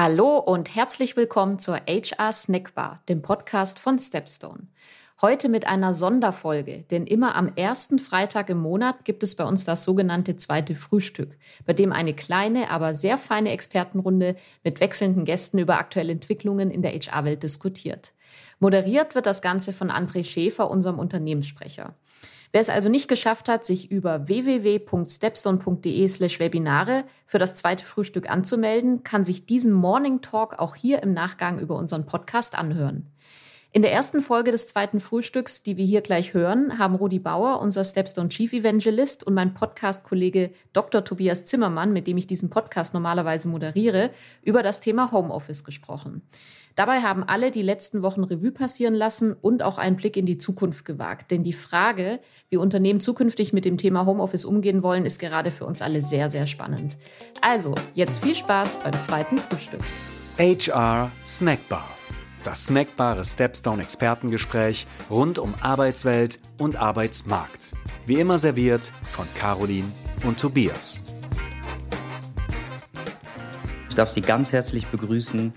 Hallo und herzlich willkommen zur HR Snackbar, dem Podcast von Stepstone. Heute mit einer Sonderfolge, denn immer am ersten Freitag im Monat gibt es bei uns das sogenannte zweite Frühstück, bei dem eine kleine, aber sehr feine Expertenrunde mit wechselnden Gästen über aktuelle Entwicklungen in der HR-Welt diskutiert. Moderiert wird das Ganze von André Schäfer, unserem Unternehmenssprecher. Wer es also nicht geschafft hat, sich über www.stepstone.de slash Webinare für das zweite Frühstück anzumelden, kann sich diesen Morning Talk auch hier im Nachgang über unseren Podcast anhören. In der ersten Folge des zweiten Frühstücks, die wir hier gleich hören, haben Rudi Bauer, unser Stepstone Chief Evangelist und mein Podcast-Kollege Dr. Tobias Zimmermann, mit dem ich diesen Podcast normalerweise moderiere, über das Thema Homeoffice gesprochen. Dabei haben alle die letzten Wochen Revue passieren lassen und auch einen Blick in die Zukunft gewagt. Denn die Frage, wie Unternehmen zukünftig mit dem Thema Homeoffice umgehen wollen, ist gerade für uns alle sehr, sehr spannend. Also, jetzt viel Spaß beim zweiten Frühstück. HR Snackbar. Das snackbare Stepstone Expertengespräch rund um Arbeitswelt und Arbeitsmarkt. Wie immer serviert von Caroline und Tobias. Ich darf Sie ganz herzlich begrüßen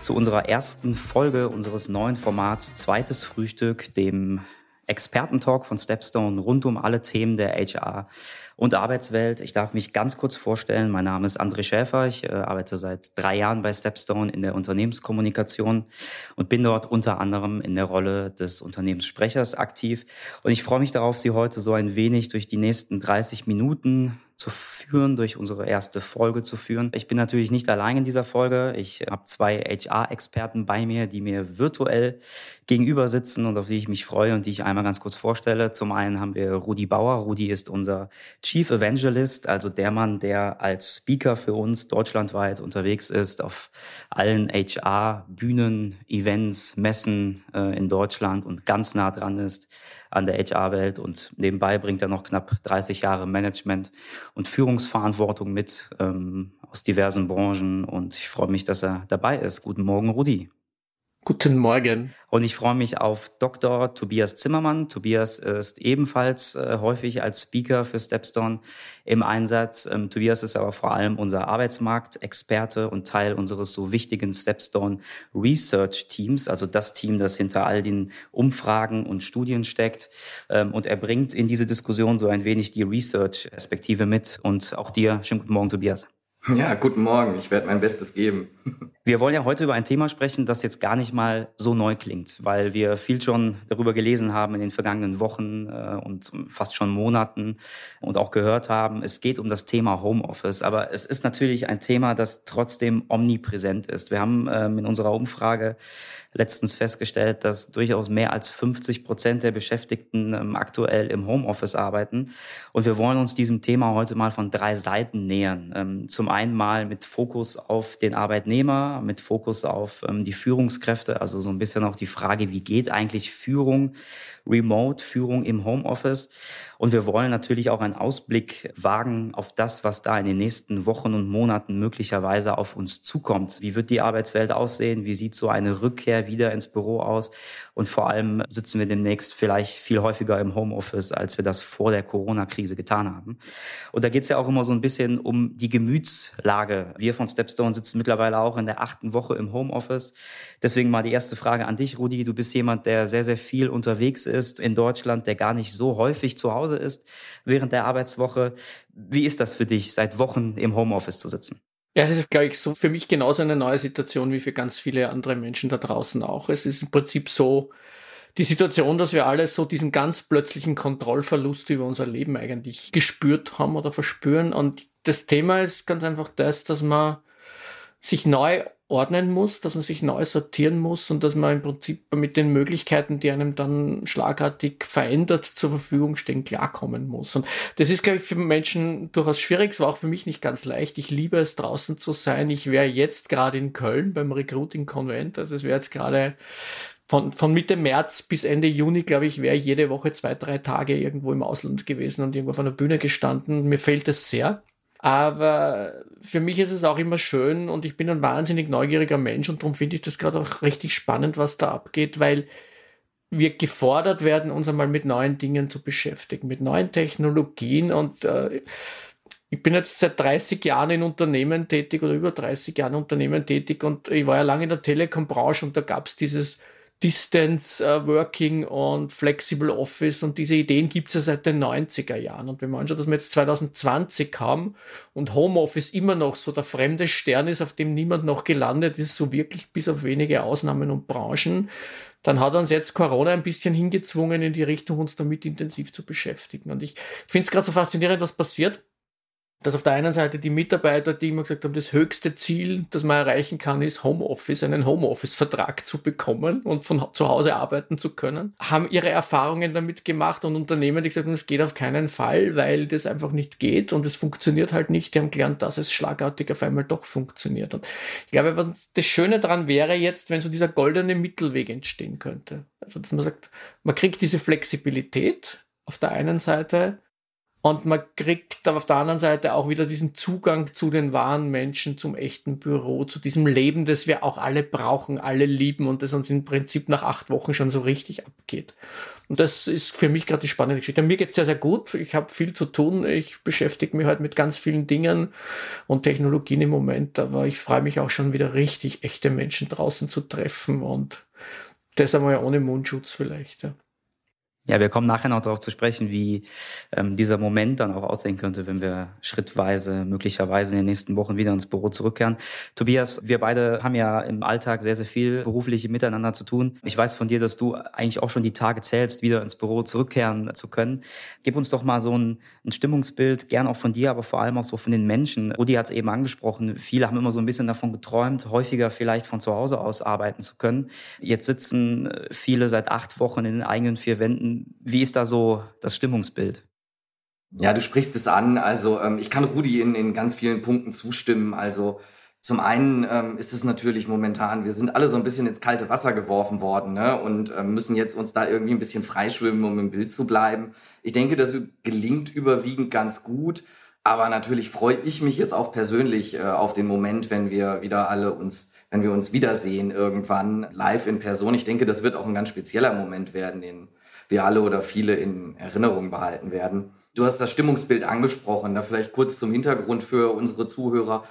zu unserer ersten Folge unseres neuen Formats Zweites Frühstück, dem Expertentalk von Stepstone rund um alle Themen der HR und Arbeitswelt. Ich darf mich ganz kurz vorstellen. Mein Name ist André Schäfer. Ich äh, arbeite seit drei Jahren bei Stepstone in der Unternehmenskommunikation und bin dort unter anderem in der Rolle des Unternehmenssprechers aktiv. Und ich freue mich darauf, Sie heute so ein wenig durch die nächsten 30 Minuten zu führen, durch unsere erste Folge zu führen. Ich bin natürlich nicht allein in dieser Folge. Ich habe zwei HR-Experten bei mir, die mir virtuell gegenüber sitzen und auf die ich mich freue und die ich einmal ganz kurz vorstelle. Zum einen haben wir Rudi Bauer. Rudi ist unser Chief Evangelist, also der Mann, der als Speaker für uns deutschlandweit unterwegs ist, auf allen HR-Bühnen, Events, Messen äh, in Deutschland und ganz nah dran ist an der HR-Welt und nebenbei bringt er noch knapp 30 Jahre Management und Führungsverantwortung mit ähm, aus diversen Branchen und ich freue mich, dass er dabei ist. Guten Morgen, Rudi. Guten Morgen. Und ich freue mich auf Dr. Tobias Zimmermann. Tobias ist ebenfalls äh, häufig als Speaker für Stepstone im Einsatz. Ähm, Tobias ist aber vor allem unser Arbeitsmarktexperte und Teil unseres so wichtigen Stepstone Research Teams, also das Team, das hinter all den Umfragen und Studien steckt. Ähm, und er bringt in diese Diskussion so ein wenig die Research-Perspektive mit. Und auch dir, schönen guten Morgen, Tobias. Ja, guten Morgen. Ich werde mein Bestes geben. Wir wollen ja heute über ein Thema sprechen, das jetzt gar nicht mal so neu klingt, weil wir viel schon darüber gelesen haben in den vergangenen Wochen äh, und fast schon Monaten und auch gehört haben. Es geht um das Thema Homeoffice, aber es ist natürlich ein Thema, das trotzdem omnipräsent ist. Wir haben ähm, in unserer Umfrage letztens festgestellt, dass durchaus mehr als 50 Prozent der Beschäftigten ähm, aktuell im Homeoffice arbeiten. Und wir wollen uns diesem Thema heute mal von drei Seiten nähern. Ähm, zum einen mal mit Fokus auf den Arbeitnehmer, mit Fokus auf ähm, die Führungskräfte, also so ein bisschen auch die Frage, wie geht eigentlich Führung Remote, Führung im Homeoffice. Und wir wollen natürlich auch einen Ausblick wagen auf das, was da in den nächsten Wochen und Monaten möglicherweise auf uns zukommt. Wie wird die Arbeitswelt aussehen? Wie sieht so eine Rückkehr wieder ins Büro aus? Und vor allem sitzen wir demnächst vielleicht viel häufiger im Homeoffice, als wir das vor der Corona-Krise getan haben. Und da geht es ja auch immer so ein bisschen um die Gemütslage. Wir von Stepstone sitzen mittlerweile auch in der achten Woche im Homeoffice. Deswegen mal die erste Frage an dich, Rudi. Du bist jemand, der sehr, sehr viel unterwegs ist in Deutschland, der gar nicht so häufig zu Hause ist während der Arbeitswoche. Wie ist das für dich, seit Wochen im Homeoffice zu sitzen? Ja, es ist, glaube ich, so für mich genauso eine neue Situation wie für ganz viele andere Menschen da draußen auch. Es ist im Prinzip so die Situation, dass wir alle so diesen ganz plötzlichen Kontrollverlust über unser Leben eigentlich gespürt haben oder verspüren. Und das Thema ist ganz einfach das, dass man sich neu ordnen muss, dass man sich neu sortieren muss und dass man im Prinzip mit den Möglichkeiten, die einem dann schlagartig verändert zur Verfügung stehen, klarkommen muss. Und das ist, glaube ich, für Menschen durchaus schwierig. Es war auch für mich nicht ganz leicht. Ich liebe es, draußen zu sein. Ich wäre jetzt gerade in Köln beim Recruiting-Konvent. Also es wäre jetzt gerade von, von Mitte März bis Ende Juni, glaube ich, wäre jede Woche zwei, drei Tage irgendwo im Ausland gewesen und irgendwo von der Bühne gestanden. Mir fehlt es sehr. Aber für mich ist es auch immer schön und ich bin ein wahnsinnig neugieriger Mensch und darum finde ich das gerade auch richtig spannend, was da abgeht, weil wir gefordert werden, uns einmal mit neuen Dingen zu beschäftigen, mit neuen Technologien und äh, Ich bin jetzt seit 30 Jahren in Unternehmen tätig oder über 30 Jahren in Unternehmen tätig und ich war ja lange in der Telekom-Branche und da gab es dieses Distance uh, Working und Flexible Office und diese Ideen gibt es ja seit den 90er Jahren. Und wenn man anschaut, dass wir jetzt 2020 haben und Homeoffice immer noch so der fremde Stern ist, auf dem niemand noch gelandet ist, so wirklich bis auf wenige Ausnahmen und Branchen, dann hat uns jetzt Corona ein bisschen hingezwungen in die Richtung, uns damit intensiv zu beschäftigen. Und ich finde es gerade so faszinierend, was passiert dass auf der einen Seite die Mitarbeiter, die immer gesagt haben, das höchste Ziel, das man erreichen kann, ist Homeoffice, einen Homeoffice-Vertrag zu bekommen und von zu Hause arbeiten zu können, haben ihre Erfahrungen damit gemacht und Unternehmen, die gesagt haben, es geht auf keinen Fall, weil das einfach nicht geht und es funktioniert halt nicht. Die haben gelernt, dass es schlagartig auf einmal doch funktioniert. Und ich glaube, das Schöne daran wäre jetzt, wenn so dieser goldene Mittelweg entstehen könnte. Also, dass man sagt, man kriegt diese Flexibilität auf der einen Seite, und man kriegt auf der anderen Seite auch wieder diesen Zugang zu den wahren Menschen, zum echten Büro, zu diesem Leben, das wir auch alle brauchen, alle lieben und das uns im Prinzip nach acht Wochen schon so richtig abgeht. Und das ist für mich gerade die spannende Geschichte. Mir geht's sehr, sehr gut. Ich habe viel zu tun. Ich beschäftige mich halt mit ganz vielen Dingen und Technologien im Moment, aber ich freue mich auch schon wieder richtig, echte Menschen draußen zu treffen und das einmal ohne Mundschutz vielleicht. Ja. Ja, wir kommen nachher noch darauf zu sprechen, wie ähm, dieser Moment dann auch aussehen könnte, wenn wir schrittweise, möglicherweise in den nächsten Wochen wieder ins Büro zurückkehren. Tobias, wir beide haben ja im Alltag sehr, sehr viel berufliche miteinander zu tun. Ich weiß von dir, dass du eigentlich auch schon die Tage zählst, wieder ins Büro zurückkehren zu können. Gib uns doch mal so ein, ein Stimmungsbild, gern auch von dir, aber vor allem auch so von den Menschen. Rudi hat es eben angesprochen, viele haben immer so ein bisschen davon geträumt, häufiger vielleicht von zu Hause aus arbeiten zu können. Jetzt sitzen äh, viele seit acht Wochen in den eigenen vier Wänden wie ist da so das Stimmungsbild? Ja, du sprichst es an. Also ähm, ich kann Rudi in, in ganz vielen Punkten zustimmen. Also zum einen ähm, ist es natürlich momentan, wir sind alle so ein bisschen ins kalte Wasser geworfen worden ne? und ähm, müssen jetzt uns da irgendwie ein bisschen freischwimmen, um im Bild zu bleiben. Ich denke, das gelingt überwiegend ganz gut. Aber natürlich freue ich mich jetzt auch persönlich äh, auf den Moment, wenn wir wieder alle uns, wenn wir uns wiedersehen irgendwann live in Person. Ich denke, das wird auch ein ganz spezieller Moment werden, den wir alle oder viele in Erinnerung behalten werden. Du hast das Stimmungsbild angesprochen, da vielleicht kurz zum Hintergrund für unsere Zuhörer.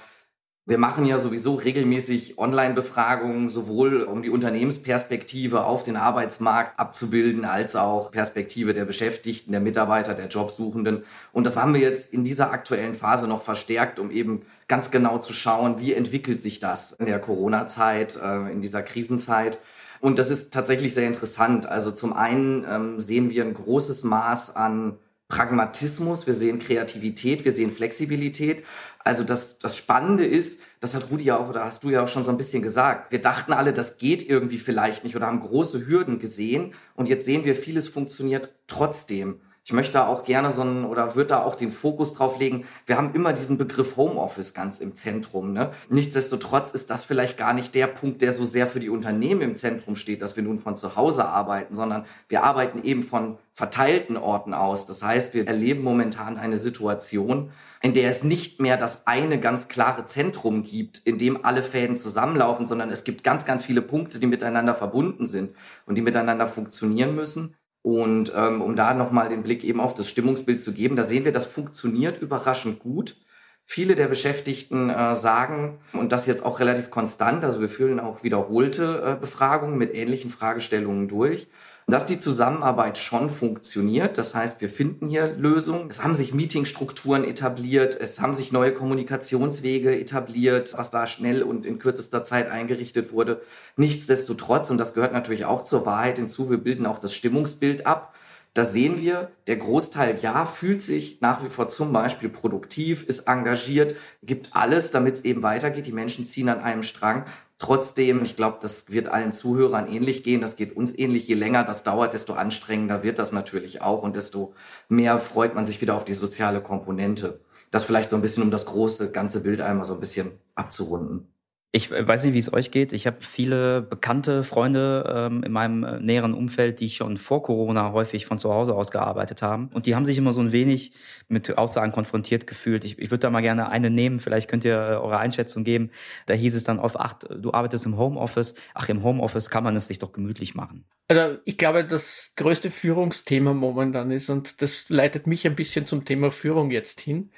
Wir machen ja sowieso regelmäßig Online-Befragungen, sowohl um die Unternehmensperspektive auf den Arbeitsmarkt abzubilden, als auch Perspektive der Beschäftigten, der Mitarbeiter, der Jobsuchenden. Und das haben wir jetzt in dieser aktuellen Phase noch verstärkt, um eben ganz genau zu schauen, wie entwickelt sich das in der Corona-Zeit, äh, in dieser Krisenzeit. Und das ist tatsächlich sehr interessant. Also zum einen ähm, sehen wir ein großes Maß an Pragmatismus, wir sehen Kreativität, wir sehen Flexibilität. Also das, das Spannende ist, das hat Rudi ja auch, oder hast du ja auch schon so ein bisschen gesagt, wir dachten alle, das geht irgendwie vielleicht nicht oder haben große Hürden gesehen und jetzt sehen wir, vieles funktioniert trotzdem. Ich möchte da auch gerne so einen oder würde da auch den Fokus drauf legen. Wir haben immer diesen Begriff Homeoffice ganz im Zentrum. Ne? Nichtsdestotrotz ist das vielleicht gar nicht der Punkt, der so sehr für die Unternehmen im Zentrum steht, dass wir nun von zu Hause arbeiten, sondern wir arbeiten eben von verteilten Orten aus. Das heißt, wir erleben momentan eine Situation, in der es nicht mehr das eine ganz klare Zentrum gibt, in dem alle Fäden zusammenlaufen, sondern es gibt ganz, ganz viele Punkte, die miteinander verbunden sind und die miteinander funktionieren müssen. Und ähm, um da nochmal den Blick eben auf das Stimmungsbild zu geben, da sehen wir, das funktioniert überraschend gut. Viele der Beschäftigten äh, sagen, und das jetzt auch relativ konstant, also wir führen auch wiederholte äh, Befragungen mit ähnlichen Fragestellungen durch, dass die Zusammenarbeit schon funktioniert. Das heißt, wir finden hier Lösungen. Es haben sich Meetingstrukturen etabliert, es haben sich neue Kommunikationswege etabliert, was da schnell und in kürzester Zeit eingerichtet wurde. Nichtsdestotrotz, und das gehört natürlich auch zur Wahrheit hinzu, wir bilden auch das Stimmungsbild ab. Da sehen wir, der Großteil ja fühlt sich nach wie vor zum Beispiel produktiv, ist engagiert, gibt alles, damit es eben weitergeht. Die Menschen ziehen an einem Strang. Trotzdem, ich glaube, das wird allen Zuhörern ähnlich gehen. Das geht uns ähnlich. Je länger das dauert, desto anstrengender wird das natürlich auch und desto mehr freut man sich wieder auf die soziale Komponente. Das vielleicht so ein bisschen, um das große ganze Bild einmal so ein bisschen abzurunden. Ich weiß nicht, wie es euch geht. Ich habe viele bekannte Freunde ähm, in meinem äh, näheren Umfeld, die schon vor Corona häufig von zu Hause aus gearbeitet haben. Und die haben sich immer so ein wenig mit Aussagen konfrontiert gefühlt. Ich, ich würde da mal gerne eine nehmen. Vielleicht könnt ihr äh, eure Einschätzung geben. Da hieß es dann oft, ach, du arbeitest im Homeoffice. Ach, im Homeoffice kann man es sich doch gemütlich machen. Also ich glaube, das größte Führungsthema momentan ist, und das leitet mich ein bisschen zum Thema Führung jetzt hin.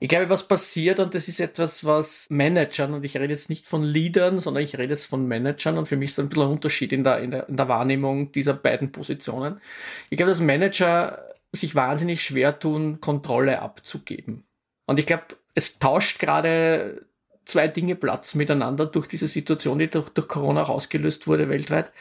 Ich glaube, was passiert, und das ist etwas, was Managern, und ich rede jetzt nicht von von Leadern, sondern ich rede jetzt von Managern und für mich ist da ein bisschen ein Unterschied in der, in der, in der Wahrnehmung dieser beiden Positionen. Ich glaube, dass Manager sich wahnsinnig schwer tun, Kontrolle abzugeben. Und ich glaube, es tauscht gerade zwei Dinge Platz miteinander durch diese Situation, die durch, durch Corona rausgelöst wurde weltweit.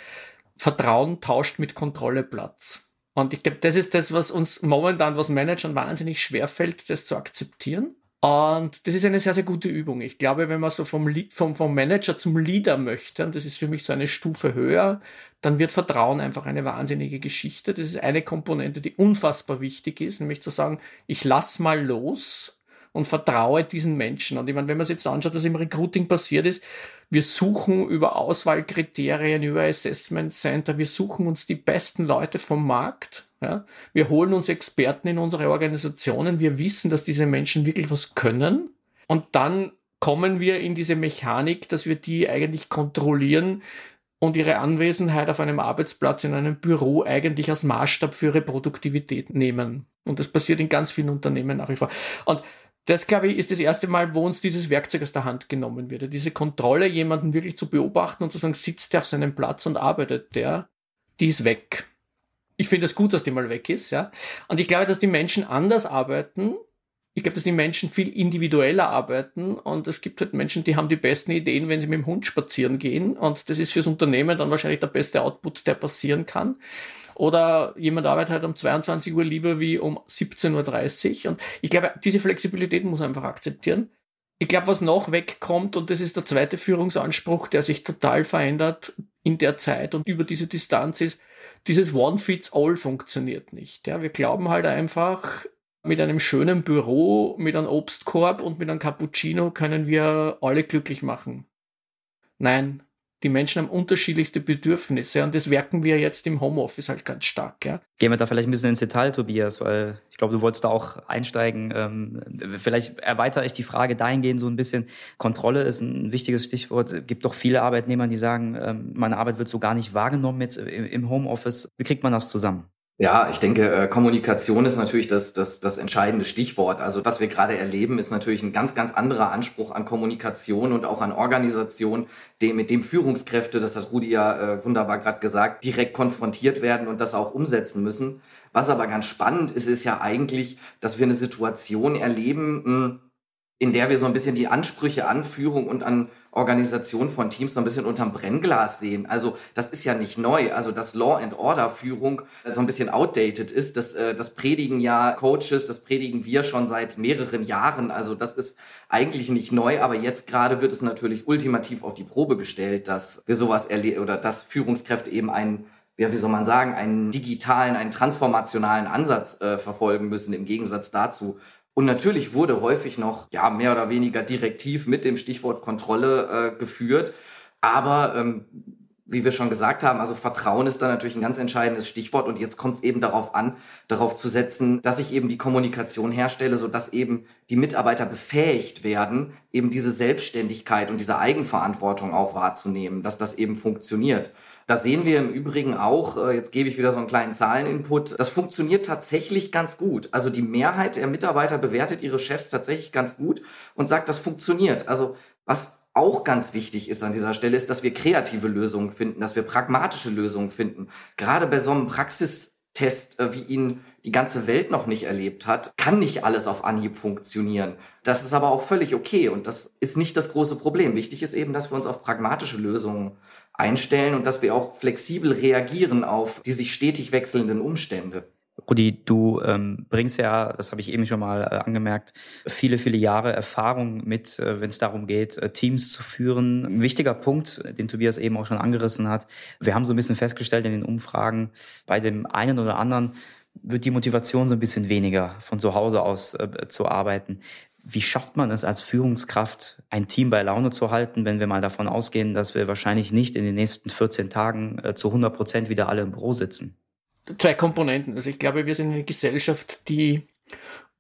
Vertrauen tauscht mit Kontrolle Platz. Und ich glaube, das ist das, was uns momentan, was Managern wahnsinnig schwer fällt, das zu akzeptieren. Und das ist eine sehr, sehr gute Übung. Ich glaube, wenn man so vom, vom, vom Manager zum Leader möchte, und das ist für mich so eine Stufe höher, dann wird Vertrauen einfach eine wahnsinnige Geschichte. Das ist eine Komponente, die unfassbar wichtig ist, nämlich zu sagen, ich lass mal los und vertraue diesen Menschen. Und ich meine, wenn man sich jetzt anschaut, was im Recruiting passiert ist, wir suchen über Auswahlkriterien, über Assessment Center, wir suchen uns die besten Leute vom Markt. Ja? Wir holen uns Experten in unsere Organisationen, wir wissen, dass diese Menschen wirklich was können. Und dann kommen wir in diese Mechanik, dass wir die eigentlich kontrollieren und ihre Anwesenheit auf einem Arbeitsplatz in einem Büro eigentlich als Maßstab für ihre Produktivität nehmen. Und das passiert in ganz vielen Unternehmen nach wie vor. Und das, glaube ich, ist das erste Mal, wo uns dieses Werkzeug aus der Hand genommen wird. Diese Kontrolle, jemanden wirklich zu beobachten und zu sagen, sitzt der auf seinem Platz und arbeitet der, die ist weg. Ich finde es gut, dass die mal weg ist, ja. Und ich glaube, dass die Menschen anders arbeiten. Ich glaube, dass die Menschen viel individueller arbeiten und es gibt halt Menschen, die haben die besten Ideen, wenn sie mit dem Hund spazieren gehen und das ist fürs Unternehmen dann wahrscheinlich der beste Output, der passieren kann. Oder jemand arbeitet halt um 22 Uhr lieber wie um 17.30 Uhr. Und ich glaube, diese Flexibilität muss man einfach akzeptieren. Ich glaube, was noch wegkommt, und das ist der zweite Führungsanspruch, der sich total verändert in der Zeit und über diese Distanz ist, dieses One-Fits-All funktioniert nicht. Ja, wir glauben halt einfach, mit einem schönen Büro, mit einem Obstkorb und mit einem Cappuccino können wir alle glücklich machen. Nein, die Menschen haben unterschiedlichste Bedürfnisse und das merken wir jetzt im Homeoffice halt ganz stark. Ja. Gehen wir da vielleicht ein bisschen ins Detail, Tobias, weil ich glaube, du wolltest da auch einsteigen. Ähm, vielleicht erweitere ich die Frage dahingehend so ein bisschen. Kontrolle ist ein wichtiges Stichwort. Es gibt doch viele Arbeitnehmer, die sagen, ähm, meine Arbeit wird so gar nicht wahrgenommen jetzt im Homeoffice. Wie kriegt man das zusammen? Ja, ich denke, äh, Kommunikation ist natürlich das, das, das entscheidende Stichwort. Also was wir gerade erleben, ist natürlich ein ganz, ganz anderer Anspruch an Kommunikation und auch an Organisation, dem, mit dem Führungskräfte, das hat Rudi ja äh, wunderbar gerade gesagt, direkt konfrontiert werden und das auch umsetzen müssen. Was aber ganz spannend ist, ist ja eigentlich, dass wir eine Situation erleben, mh, hm, in der wir so ein bisschen die Ansprüche an Führung und an Organisation von Teams so ein bisschen unterm Brennglas sehen. Also das ist ja nicht neu. Also dass Law and Order Führung so ein bisschen outdated ist, das, äh, das predigen ja Coaches, das predigen wir schon seit mehreren Jahren. Also das ist eigentlich nicht neu, aber jetzt gerade wird es natürlich ultimativ auf die Probe gestellt, dass wir sowas erleben oder dass Führungskräfte eben einen ja, wie soll man sagen, einen digitalen, einen transformationalen Ansatz äh, verfolgen müssen, im Gegensatz dazu, und natürlich wurde häufig noch, ja, mehr oder weniger direktiv mit dem Stichwort Kontrolle äh, geführt. Aber ähm, wie wir schon gesagt haben, also Vertrauen ist da natürlich ein ganz entscheidendes Stichwort und jetzt kommt es eben darauf an, darauf zu setzen, dass ich eben die Kommunikation herstelle, so dass eben die Mitarbeiter befähigt werden, eben diese Selbstständigkeit und diese Eigenverantwortung auch wahrzunehmen, dass das eben funktioniert. Das sehen wir im Übrigen auch, äh, jetzt gebe ich wieder so einen kleinen Zahleninput, das funktioniert tatsächlich ganz gut. Also die Mehrheit der Mitarbeiter bewertet ihre Chefs tatsächlich ganz gut und sagt, das funktioniert. Also was auch ganz wichtig ist an dieser Stelle, ist, dass wir kreative Lösungen finden, dass wir pragmatische Lösungen finden. Gerade bei so einem Praxistest, äh, wie ihn die ganze Welt noch nicht erlebt hat, kann nicht alles auf Anhieb funktionieren. Das ist aber auch völlig okay und das ist nicht das große Problem. Wichtig ist eben, dass wir uns auf pragmatische Lösungen einstellen und dass wir auch flexibel reagieren auf die sich stetig wechselnden Umstände. Rudi, du ähm, bringst ja, das habe ich eben schon mal äh, angemerkt, viele, viele Jahre Erfahrung mit, äh, wenn es darum geht, äh, Teams zu führen. Ein wichtiger Punkt, den Tobias eben auch schon angerissen hat. Wir haben so ein bisschen festgestellt in den Umfragen, bei dem einen oder anderen wird die Motivation so ein bisschen weniger, von zu Hause aus äh, zu arbeiten. Wie schafft man es als Führungskraft, ein Team bei Laune zu halten, wenn wir mal davon ausgehen, dass wir wahrscheinlich nicht in den nächsten 14 Tagen äh, zu 100 Prozent wieder alle im Büro sitzen? Zwei Komponenten. Also ich glaube, wir sind eine Gesellschaft, die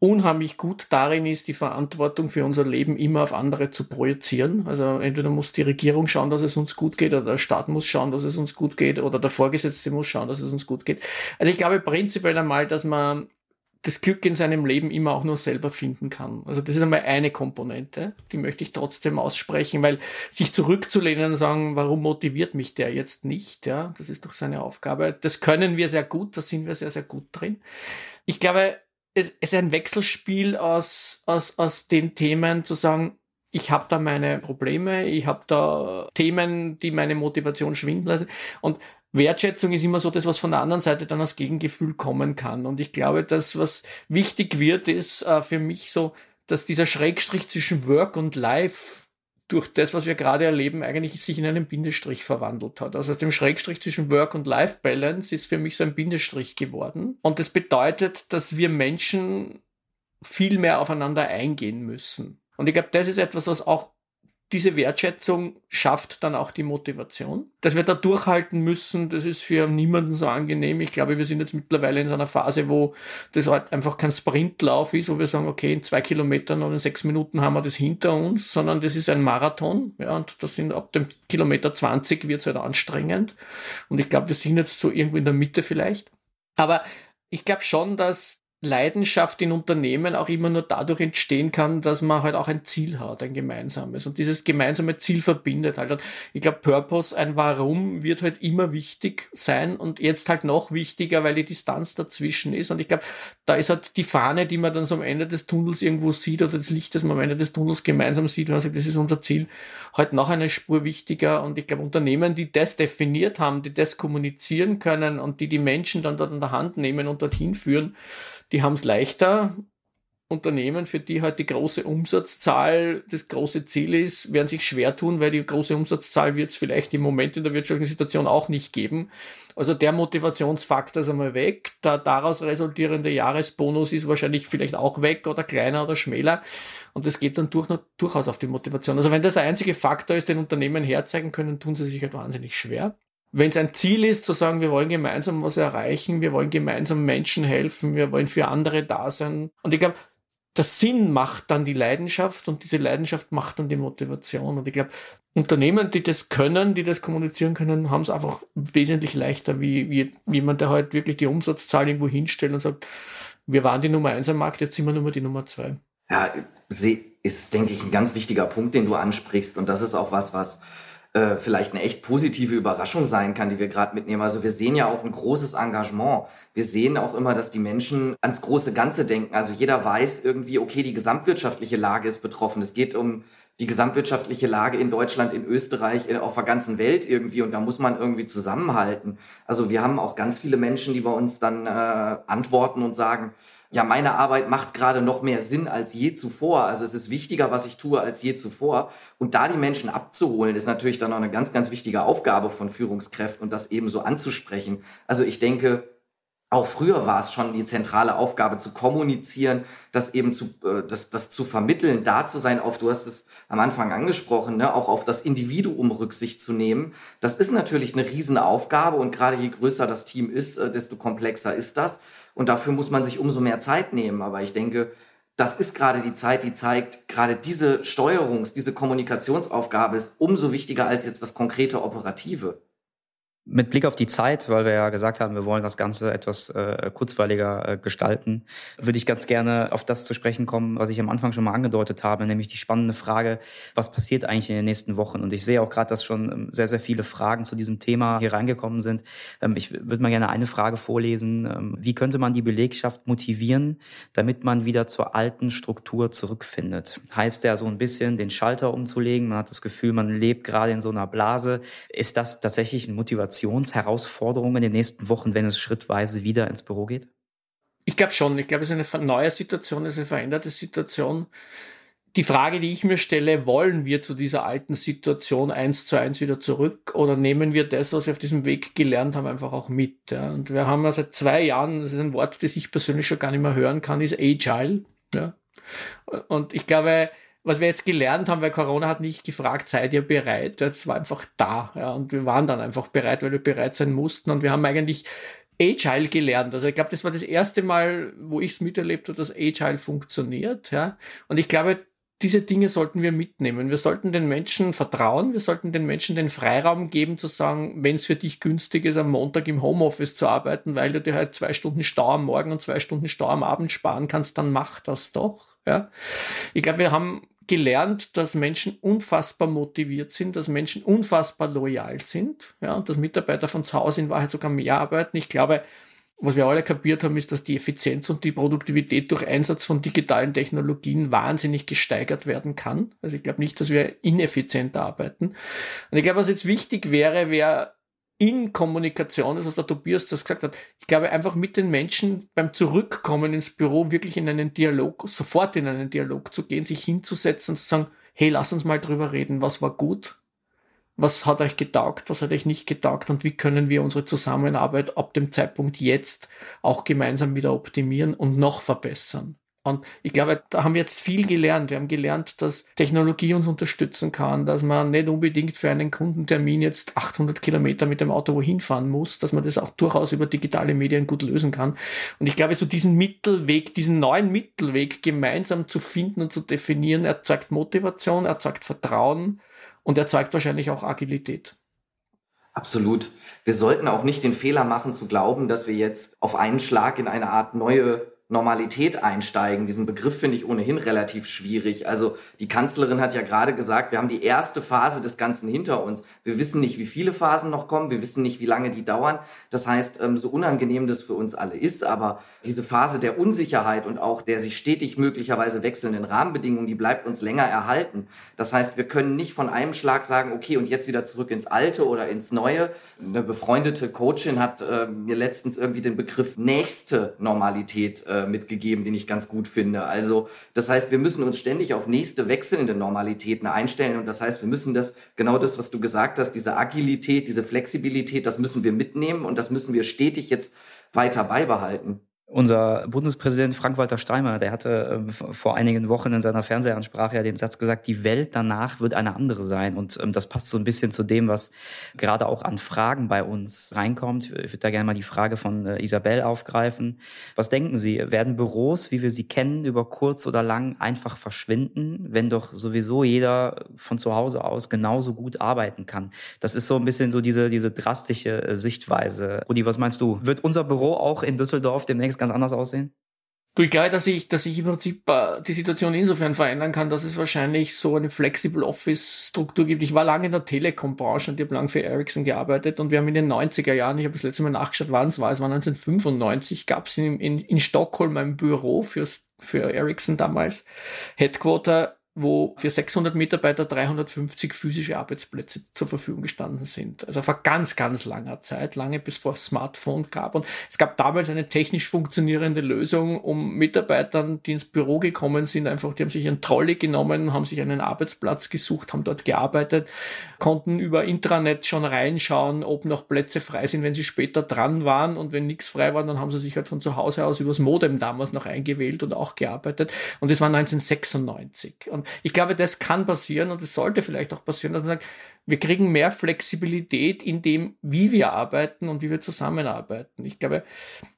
unheimlich gut darin ist, die Verantwortung für unser Leben immer auf andere zu projizieren. Also entweder muss die Regierung schauen, dass es uns gut geht, oder der Staat muss schauen, dass es uns gut geht, oder der Vorgesetzte muss schauen, dass es uns gut geht. Also ich glaube prinzipiell einmal, dass man das Glück in seinem Leben immer auch nur selber finden kann. Also das ist einmal eine Komponente, die möchte ich trotzdem aussprechen, weil sich zurückzulehnen und sagen, warum motiviert mich der jetzt nicht, ja, das ist doch seine Aufgabe. Das können wir sehr gut, da sind wir sehr, sehr gut drin. Ich glaube, es, ist ein Wechselspiel aus, aus, aus den Themen zu sagen, ich habe da meine Probleme, ich habe da Themen, die meine Motivation schwinden lassen. Und Wertschätzung ist immer so das, was von der anderen Seite dann als Gegengefühl kommen kann. Und ich glaube, das, was wichtig wird, ist äh, für mich so, dass dieser Schrägstrich zwischen Work und Life durch das, was wir gerade erleben, eigentlich sich in einen Bindestrich verwandelt hat. Also aus dem Schrägstrich zwischen Work und Life Balance ist für mich so ein Bindestrich geworden. Und das bedeutet, dass wir Menschen viel mehr aufeinander eingehen müssen. Und ich glaube, das ist etwas, was auch diese Wertschätzung schafft dann auch die Motivation. Dass wir da durchhalten müssen, das ist für niemanden so angenehm. Ich glaube, wir sind jetzt mittlerweile in so einer Phase, wo das halt einfach kein Sprintlauf ist, wo wir sagen, okay, in zwei Kilometern oder in sechs Minuten haben wir das hinter uns, sondern das ist ein Marathon. Ja, und das sind ab dem Kilometer 20 wird es halt anstrengend. Und ich glaube, wir sind jetzt so irgendwo in der Mitte vielleicht. Aber ich glaube schon, dass Leidenschaft in Unternehmen auch immer nur dadurch entstehen kann, dass man halt auch ein Ziel hat, ein gemeinsames. Und dieses gemeinsame Ziel verbindet halt. Und ich glaube, Purpose, ein Warum, wird halt immer wichtig sein und jetzt halt noch wichtiger, weil die Distanz dazwischen ist. Und ich glaube, da ist halt die Fahne, die man dann so am Ende des Tunnels irgendwo sieht oder das Licht, das man am Ende des Tunnels gemeinsam sieht, und man sagt, das ist unser Ziel, halt noch eine Spur wichtiger. Und ich glaube, Unternehmen, die das definiert haben, die das kommunizieren können und die die Menschen dann dort in der Hand nehmen und dorthin führen, die haben es leichter. Unternehmen, für die halt die große Umsatzzahl das große Ziel ist, werden sich schwer tun, weil die große Umsatzzahl wird es vielleicht im Moment in der wirtschaftlichen Situation auch nicht geben. Also der Motivationsfaktor ist einmal weg. Der daraus resultierende Jahresbonus ist wahrscheinlich vielleicht auch weg oder kleiner oder schmäler. Und das geht dann durch, durchaus auf die Motivation. Also wenn das der einzige Faktor ist, den Unternehmen herzeigen können, tun sie sich halt wahnsinnig schwer wenn es ein Ziel ist, zu sagen, wir wollen gemeinsam was erreichen, wir wollen gemeinsam Menschen helfen, wir wollen für andere da sein. Und ich glaube, der Sinn macht dann die Leidenschaft und diese Leidenschaft macht dann die Motivation. Und ich glaube, Unternehmen, die das können, die das kommunizieren können, haben es einfach wesentlich leichter, wie, wie jemand, der halt wirklich die Umsatzzahl irgendwo hinstellt und sagt, wir waren die Nummer eins am Markt, jetzt sind wir nur mal die Nummer zwei. Ja, ist, denke ich, ein ganz wichtiger Punkt, den du ansprichst. Und das ist auch was, was äh, vielleicht eine echt positive Überraschung sein kann, die wir gerade mitnehmen. Also wir sehen ja auch ein großes Engagement. Wir sehen auch immer, dass die Menschen ans große Ganze denken. Also jeder weiß irgendwie, okay, die gesamtwirtschaftliche Lage ist betroffen. Es geht um die gesamtwirtschaftliche Lage in Deutschland, in Österreich, in, auf der ganzen Welt irgendwie und da muss man irgendwie zusammenhalten. Also wir haben auch ganz viele Menschen, die bei uns dann äh, antworten und sagen, ja, meine Arbeit macht gerade noch mehr Sinn als je zuvor. Also es ist wichtiger, was ich tue, als je zuvor. Und da die Menschen abzuholen, ist natürlich dann auch eine ganz, ganz wichtige Aufgabe von Führungskräften und das eben so anzusprechen. Also ich denke, auch früher war es schon die zentrale Aufgabe zu kommunizieren, das eben zu, äh, das, das zu vermitteln, da zu sein, auf, du hast es am Anfang angesprochen, ne, auch auf das Individuum Rücksicht zu nehmen. Das ist natürlich eine Riesenaufgabe und gerade je größer das Team ist, äh, desto komplexer ist das. Und dafür muss man sich umso mehr Zeit nehmen. Aber ich denke, das ist gerade die Zeit, die zeigt, gerade diese Steuerungs-, diese Kommunikationsaufgabe ist umso wichtiger als jetzt das konkrete Operative. Mit Blick auf die Zeit, weil wir ja gesagt haben, wir wollen das Ganze etwas äh, kurzweiliger äh, gestalten, würde ich ganz gerne auf das zu sprechen kommen, was ich am Anfang schon mal angedeutet habe, nämlich die spannende Frage, was passiert eigentlich in den nächsten Wochen? Und ich sehe auch gerade, dass schon ähm, sehr, sehr viele Fragen zu diesem Thema hier reingekommen sind. Ähm, ich würde mal gerne eine Frage vorlesen. Ähm, wie könnte man die Belegschaft motivieren, damit man wieder zur alten Struktur zurückfindet? Heißt ja so ein bisschen, den Schalter umzulegen. Man hat das Gefühl, man lebt gerade in so einer Blase. Ist das tatsächlich ein Motivation? Motivationsherausforderungen in den nächsten Wochen, wenn es schrittweise wieder ins Büro geht? Ich glaube schon. Ich glaube, es ist eine neue Situation, es ist eine veränderte Situation. Die Frage, die ich mir stelle, wollen wir zu dieser alten Situation eins zu eins wieder zurück oder nehmen wir das, was wir auf diesem Weg gelernt haben, einfach auch mit? Ja? Und wir haben ja seit zwei Jahren, das ist ein Wort, das ich persönlich schon gar nicht mehr hören kann, ist Agile. Ja? Und ich glaube, was wir jetzt gelernt haben, weil Corona hat nicht gefragt, seid ihr bereit? Es war einfach da. Ja, und wir waren dann einfach bereit, weil wir bereit sein mussten. Und wir haben eigentlich Agile gelernt. Also ich glaube, das war das erste Mal, wo ich es miterlebt habe, dass Agile funktioniert. Ja. Und ich glaube, diese Dinge sollten wir mitnehmen. Wir sollten den Menschen vertrauen, wir sollten den Menschen den Freiraum geben zu sagen, wenn es für dich günstig ist, am Montag im Homeoffice zu arbeiten, weil du dir halt zwei Stunden Stau am Morgen und zwei Stunden Stau am Abend sparen kannst, dann mach das doch. Ja. Ich glaube, wir haben gelernt, dass Menschen unfassbar motiviert sind, dass Menschen unfassbar loyal sind, ja, und dass Mitarbeiter von zu Hause in Wahrheit sogar mehr arbeiten. Ich glaube, was wir alle kapiert haben, ist, dass die Effizienz und die Produktivität durch Einsatz von digitalen Technologien wahnsinnig gesteigert werden kann. Also ich glaube nicht, dass wir ineffizient arbeiten. Und ich glaube, was jetzt wichtig wäre, wäre in Kommunikation ist, was der Tobias das gesagt hat. Ich glaube, einfach mit den Menschen beim Zurückkommen ins Büro wirklich in einen Dialog, sofort in einen Dialog zu gehen, sich hinzusetzen und zu sagen, hey, lass uns mal drüber reden, was war gut, was hat euch getaugt, was hat euch nicht getaugt und wie können wir unsere Zusammenarbeit ab dem Zeitpunkt jetzt auch gemeinsam wieder optimieren und noch verbessern. Und ich glaube, da haben wir jetzt viel gelernt. Wir haben gelernt, dass Technologie uns unterstützen kann, dass man nicht unbedingt für einen Kundentermin jetzt 800 Kilometer mit dem Auto wohin fahren muss, dass man das auch durchaus über digitale Medien gut lösen kann. Und ich glaube, so diesen Mittelweg, diesen neuen Mittelweg gemeinsam zu finden und zu definieren, erzeugt Motivation, erzeugt Vertrauen und erzeugt wahrscheinlich auch Agilität. Absolut. Wir sollten auch nicht den Fehler machen zu glauben, dass wir jetzt auf einen Schlag in eine Art neue Normalität einsteigen. Diesen Begriff finde ich ohnehin relativ schwierig. Also die Kanzlerin hat ja gerade gesagt, wir haben die erste Phase des Ganzen hinter uns. Wir wissen nicht, wie viele Phasen noch kommen. Wir wissen nicht, wie lange die dauern. Das heißt, ähm, so unangenehm das für uns alle ist, aber diese Phase der Unsicherheit und auch der sich stetig möglicherweise wechselnden Rahmenbedingungen, die bleibt uns länger erhalten. Das heißt, wir können nicht von einem Schlag sagen, okay, und jetzt wieder zurück ins Alte oder ins Neue. Eine befreundete Coachin hat äh, mir letztens irgendwie den Begriff nächste Normalität äh, mitgegeben, den ich ganz gut finde. Also das heißt, wir müssen uns ständig auf nächste wechselnde Normalitäten einstellen und das heißt, wir müssen das, genau das, was du gesagt hast, diese Agilität, diese Flexibilität, das müssen wir mitnehmen und das müssen wir stetig jetzt weiter beibehalten. Unser Bundespräsident Frank-Walter Steinmeier, der hatte äh, vor einigen Wochen in seiner Fernsehansprache ja den Satz gesagt, die Welt danach wird eine andere sein. Und ähm, das passt so ein bisschen zu dem, was gerade auch an Fragen bei uns reinkommt. Ich würde da gerne mal die Frage von äh, Isabel aufgreifen. Was denken Sie, werden Büros, wie wir sie kennen, über kurz oder lang einfach verschwinden, wenn doch sowieso jeder von zu Hause aus genauso gut arbeiten kann? Das ist so ein bisschen so diese, diese drastische äh, Sichtweise. Rudi, was meinst du? Wird unser Büro auch in Düsseldorf demnächst ganz anders aussehen? Du, ich glaube, dass ich, dass ich im Prinzip äh, die Situation insofern verändern kann, dass es wahrscheinlich so eine Flexible Office Struktur gibt. Ich war lange in der Telekom-Branche und ich habe lange für Ericsson gearbeitet und wir haben in den 90er Jahren, ich habe das letzte Mal nachgeschaut, wann es war, es war 1995, gab es in, in, in Stockholm ein Büro fürs, für Ericsson damals, Headquarter wo für 600 Mitarbeiter 350 physische Arbeitsplätze zur Verfügung gestanden sind. Also vor ganz, ganz langer Zeit, lange bis vor Smartphone gab. Und es gab damals eine technisch funktionierende Lösung, um Mitarbeitern, die ins Büro gekommen sind, einfach, die haben sich einen Trolley genommen, haben sich einen Arbeitsplatz gesucht, haben dort gearbeitet, konnten über Intranet schon reinschauen, ob noch Plätze frei sind, wenn sie später dran waren. Und wenn nichts frei war, dann haben sie sich halt von zu Hause aus übers Modem damals noch eingewählt und auch gearbeitet. Und das war 1996. Und und ich glaube, das kann passieren und es sollte vielleicht auch passieren, dass man sagt, wir kriegen mehr Flexibilität in dem, wie wir arbeiten und wie wir zusammenarbeiten. Ich glaube,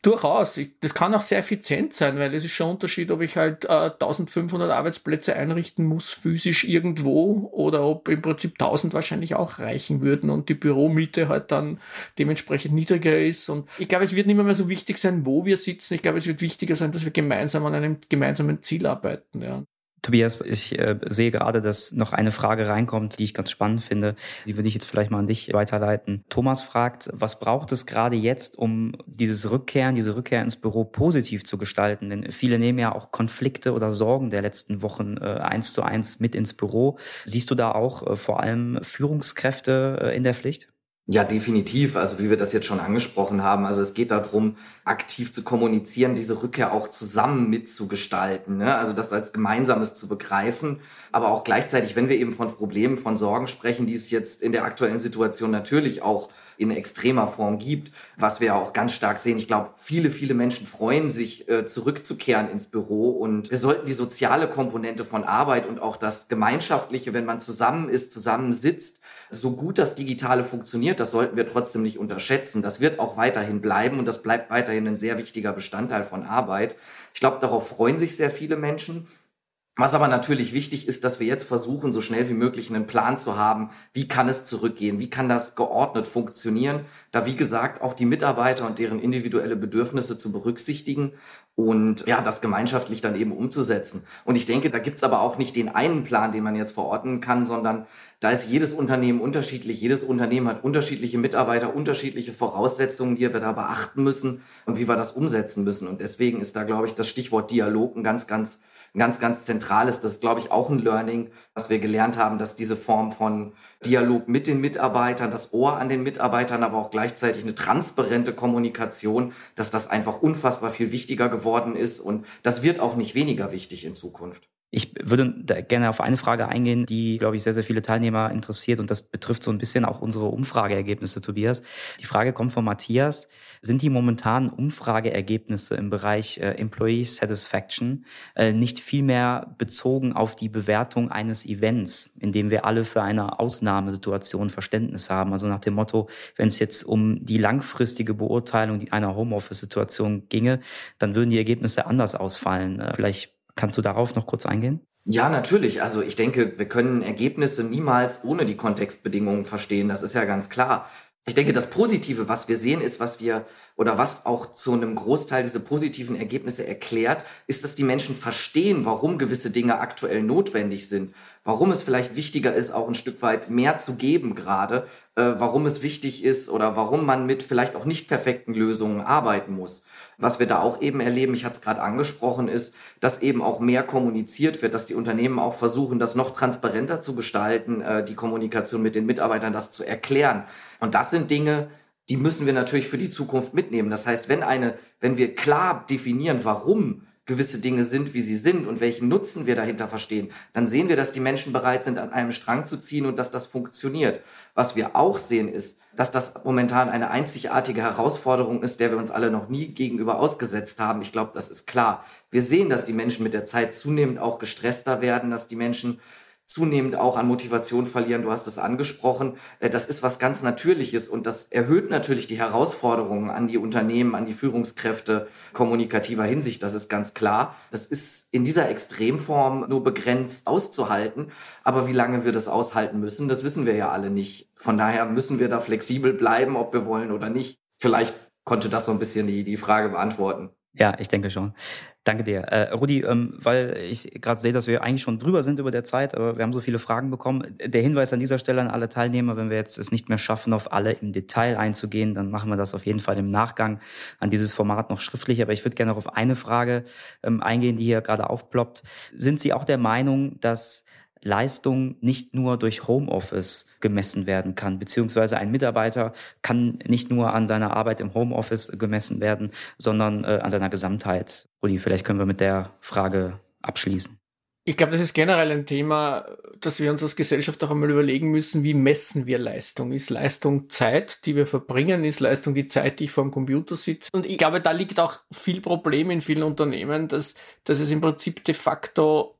durchaus, ich, das kann auch sehr effizient sein, weil es ist schon ein Unterschied, ob ich halt äh, 1500 Arbeitsplätze einrichten muss, physisch irgendwo, oder ob im Prinzip 1000 wahrscheinlich auch reichen würden und die Büromiete halt dann dementsprechend niedriger ist. Und ich glaube, es wird nicht mehr so wichtig sein, wo wir sitzen. Ich glaube, es wird wichtiger sein, dass wir gemeinsam an einem gemeinsamen Ziel arbeiten. Ja. Tobias, ich äh, sehe gerade, dass noch eine Frage reinkommt, die ich ganz spannend finde. Die würde ich jetzt vielleicht mal an dich weiterleiten. Thomas fragt, was braucht es gerade jetzt, um dieses Rückkehren, diese Rückkehr ins Büro positiv zu gestalten? Denn viele nehmen ja auch Konflikte oder Sorgen der letzten Wochen äh, eins zu eins mit ins Büro. Siehst du da auch äh, vor allem Führungskräfte äh, in der Pflicht? Ja, definitiv. Also wie wir das jetzt schon angesprochen haben. Also es geht darum, aktiv zu kommunizieren, diese Rückkehr auch zusammen mitzugestalten. Ne? Also das als Gemeinsames zu begreifen. Aber auch gleichzeitig, wenn wir eben von Problemen, von Sorgen sprechen, die es jetzt in der aktuellen Situation natürlich auch in extremer Form gibt, was wir auch ganz stark sehen. Ich glaube, viele, viele Menschen freuen sich, äh, zurückzukehren ins Büro und wir sollten die soziale Komponente von Arbeit und auch das Gemeinschaftliche, wenn man zusammen ist, zusammen sitzt, so gut das Digitale funktioniert, das sollten wir trotzdem nicht unterschätzen. Das wird auch weiterhin bleiben und das bleibt weiterhin ein sehr wichtiger Bestandteil von Arbeit. Ich glaube, darauf freuen sich sehr viele Menschen. Was aber natürlich wichtig ist, dass wir jetzt versuchen, so schnell wie möglich einen Plan zu haben, wie kann es zurückgehen, wie kann das geordnet funktionieren, da wie gesagt auch die Mitarbeiter und deren individuelle Bedürfnisse zu berücksichtigen und ja, das gemeinschaftlich dann eben umzusetzen. Und ich denke, da gibt's aber auch nicht den einen Plan, den man jetzt verorten kann, sondern da ist jedes Unternehmen unterschiedlich. Jedes Unternehmen hat unterschiedliche Mitarbeiter, unterschiedliche Voraussetzungen, die wir da beachten müssen und wie wir das umsetzen müssen. Und deswegen ist da, glaube ich, das Stichwort Dialog ein ganz, ganz ganz, ganz zentral ist. Das ist, glaube ich, auch ein Learning, was wir gelernt haben, dass diese Form von Dialog mit den Mitarbeitern, das Ohr an den Mitarbeitern, aber auch gleichzeitig eine transparente Kommunikation, dass das einfach unfassbar viel wichtiger geworden ist und das wird auch nicht weniger wichtig in Zukunft. Ich würde gerne auf eine Frage eingehen, die, glaube ich, sehr, sehr viele Teilnehmer interessiert und das betrifft so ein bisschen auch unsere Umfrageergebnisse, Tobias. Die Frage kommt von Matthias. Sind die momentanen Umfrageergebnisse im Bereich äh, Employee Satisfaction äh, nicht viel mehr bezogen auf die Bewertung eines Events, in dem wir alle für eine Ausnahmesituation Verständnis haben? Also nach dem Motto, wenn es jetzt um die langfristige Beurteilung einer Homeoffice-Situation ginge, dann würden die Ergebnisse anders ausfallen. Äh, vielleicht Kannst du darauf noch kurz eingehen? Ja, natürlich. Also ich denke, wir können Ergebnisse niemals ohne die Kontextbedingungen verstehen. Das ist ja ganz klar. Ich denke, das Positive, was wir sehen, ist, was wir oder was auch zu einem Großteil diese positiven Ergebnisse erklärt, ist, dass die Menschen verstehen, warum gewisse Dinge aktuell notwendig sind, warum es vielleicht wichtiger ist, auch ein Stück weit mehr zu geben gerade, äh, warum es wichtig ist oder warum man mit vielleicht auch nicht perfekten Lösungen arbeiten muss. Was wir da auch eben erleben, ich hatte es gerade angesprochen, ist, dass eben auch mehr kommuniziert wird, dass die Unternehmen auch versuchen, das noch transparenter zu gestalten, äh, die Kommunikation mit den Mitarbeitern, das zu erklären. Und das sind Dinge, die müssen wir natürlich für die Zukunft mitnehmen. Das heißt, wenn eine, wenn wir klar definieren, warum gewisse Dinge sind, wie sie sind und welchen Nutzen wir dahinter verstehen, dann sehen wir, dass die Menschen bereit sind, an einem Strang zu ziehen und dass das funktioniert. Was wir auch sehen ist, dass das momentan eine einzigartige Herausforderung ist, der wir uns alle noch nie gegenüber ausgesetzt haben. Ich glaube, das ist klar. Wir sehen, dass die Menschen mit der Zeit zunehmend auch gestresster werden, dass die Menschen zunehmend auch an Motivation verlieren. Du hast es angesprochen. Äh, das ist was ganz Natürliches und das erhöht natürlich die Herausforderungen an die Unternehmen, an die Führungskräfte kommunikativer Hinsicht. Das ist ganz klar. Das ist in dieser Extremform nur begrenzt auszuhalten. Aber wie lange wir das aushalten müssen, das wissen wir ja alle nicht. Von daher müssen wir da flexibel bleiben, ob wir wollen oder nicht. Vielleicht konnte das so ein bisschen die, die Frage beantworten. Ja, ich denke schon. Danke dir. Äh, Rudi, ähm, weil ich gerade sehe, dass wir eigentlich schon drüber sind über der Zeit, aber wir haben so viele Fragen bekommen. Der Hinweis an dieser Stelle an alle Teilnehmer, wenn wir jetzt es nicht mehr schaffen, auf alle im Detail einzugehen, dann machen wir das auf jeden Fall im Nachgang an dieses Format noch schriftlich. Aber ich würde gerne noch auf eine Frage ähm, eingehen, die hier gerade aufploppt. Sind Sie auch der Meinung, dass Leistung nicht nur durch Homeoffice gemessen werden kann, beziehungsweise ein Mitarbeiter kann nicht nur an seiner Arbeit im Homeoffice gemessen werden, sondern äh, an seiner Gesamtheit. Uli, vielleicht können wir mit der Frage abschließen. Ich glaube, das ist generell ein Thema, dass wir uns als Gesellschaft auch einmal überlegen müssen, wie messen wir Leistung? Ist Leistung Zeit, die wir verbringen? Ist Leistung die Zeit, die ich vor dem Computer sitze? Und ich glaube, da liegt auch viel Problem in vielen Unternehmen, dass, dass es im Prinzip de facto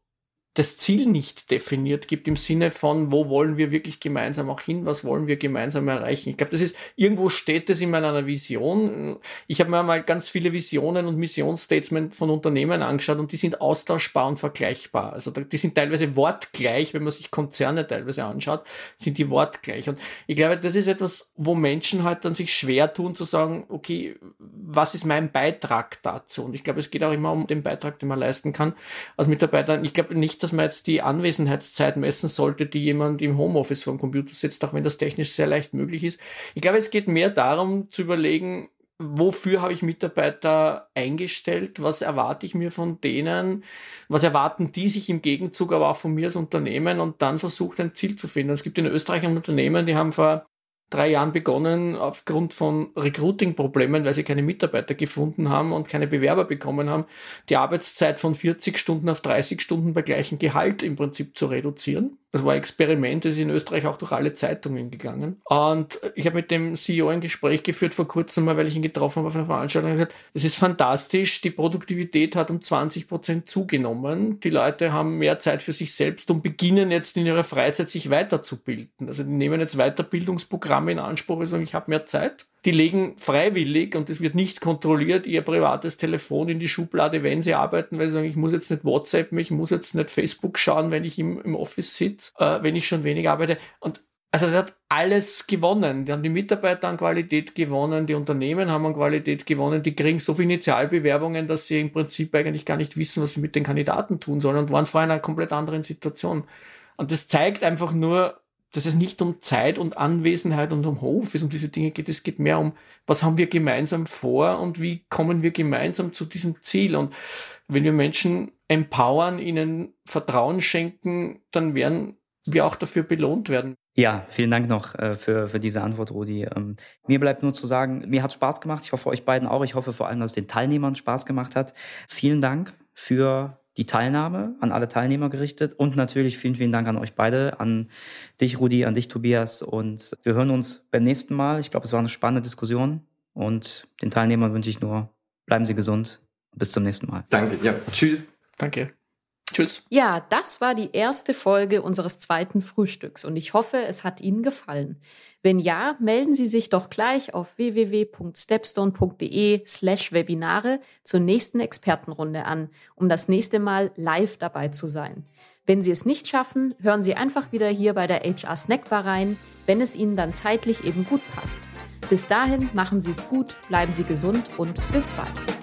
das Ziel nicht definiert gibt im Sinne von, wo wollen wir wirklich gemeinsam auch hin, was wollen wir gemeinsam erreichen. Ich glaube, das ist, irgendwo steht das in meiner Vision. Ich habe mir mal ganz viele Visionen und Missionsstatements von Unternehmen angeschaut und die sind austauschbar und vergleichbar. Also die sind teilweise wortgleich, wenn man sich Konzerne teilweise anschaut, sind die wortgleich. Und ich glaube, das ist etwas, wo Menschen halt dann sich schwer tun zu sagen, okay, was ist mein Beitrag dazu? Und ich glaube, es geht auch immer um den Beitrag, den man leisten kann als Mitarbeiter. Ich glaube nicht, dass man jetzt die Anwesenheitszeit messen sollte, die jemand im Homeoffice vor Computer sitzt, auch wenn das technisch sehr leicht möglich ist. Ich glaube, es geht mehr darum zu überlegen, wofür habe ich Mitarbeiter eingestellt, was erwarte ich mir von denen, was erwarten die sich im Gegenzug aber auch von mir als Unternehmen und dann versucht ein Ziel zu finden. Es gibt in Österreich ein Unternehmen, die haben vor drei Jahren begonnen, aufgrund von Recruiting-Problemen, weil sie keine Mitarbeiter gefunden haben und keine Bewerber bekommen haben, die Arbeitszeit von 40 Stunden auf 30 Stunden bei gleichem Gehalt im Prinzip zu reduzieren. Das war ein Experiment, das ist in Österreich auch durch alle Zeitungen gegangen. Und ich habe mit dem CEO ein Gespräch geführt vor kurzem mal, weil ich ihn getroffen habe auf einer Veranstaltung und das ist fantastisch, die Produktivität hat um 20 Prozent zugenommen. Die Leute haben mehr Zeit für sich selbst und beginnen jetzt in ihrer Freizeit sich weiterzubilden. Also die nehmen jetzt Weiterbildungsprogramme in Anspruch und sagen, ich habe mehr Zeit die legen freiwillig und es wird nicht kontrolliert ihr privates Telefon in die Schublade, wenn sie arbeiten, weil sie sagen, ich muss jetzt nicht WhatsApp, ich muss jetzt nicht Facebook schauen, wenn ich im, im Office sitze, äh, wenn ich schon wenig arbeite. Und also das hat alles gewonnen. Die haben die Mitarbeiter an Qualität gewonnen, die Unternehmen haben an Qualität gewonnen, die kriegen so viele Initialbewerbungen, dass sie im Prinzip eigentlich gar nicht wissen, was sie mit den Kandidaten tun sollen und waren vorher in einer komplett anderen Situation. Und das zeigt einfach nur, dass es nicht um Zeit und Anwesenheit und um Hof ist, um diese Dinge geht. Es geht mehr um, was haben wir gemeinsam vor und wie kommen wir gemeinsam zu diesem Ziel. Und wenn wir Menschen empowern, ihnen Vertrauen schenken, dann werden wir auch dafür belohnt werden. Ja, vielen Dank noch äh, für, für diese Antwort, Rudi. Ähm, mir bleibt nur zu sagen, mir hat Spaß gemacht. Ich hoffe euch beiden auch. Ich hoffe vor allem, dass es den Teilnehmern Spaß gemacht hat. Vielen Dank für die Teilnahme an alle Teilnehmer gerichtet und natürlich vielen, vielen Dank an euch beide, an dich, Rudi, an dich, Tobias. Und wir hören uns beim nächsten Mal. Ich glaube, es war eine spannende Diskussion und den Teilnehmern wünsche ich nur, bleiben Sie gesund. Bis zum nächsten Mal. Danke. Ja, tschüss. Danke. Tschüss. Ja, das war die erste Folge unseres zweiten Frühstücks und ich hoffe, es hat Ihnen gefallen. Wenn ja, melden Sie sich doch gleich auf www.stepstone.de slash Webinare zur nächsten Expertenrunde an, um das nächste Mal live dabei zu sein. Wenn Sie es nicht schaffen, hören Sie einfach wieder hier bei der HR Snackbar rein, wenn es Ihnen dann zeitlich eben gut passt. Bis dahin machen Sie es gut, bleiben Sie gesund und bis bald.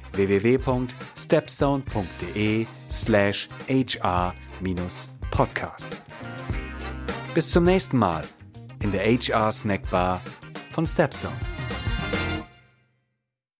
www.stepstone.de/hr-podcast. Bis zum nächsten Mal in der HR Snackbar von Stepstone.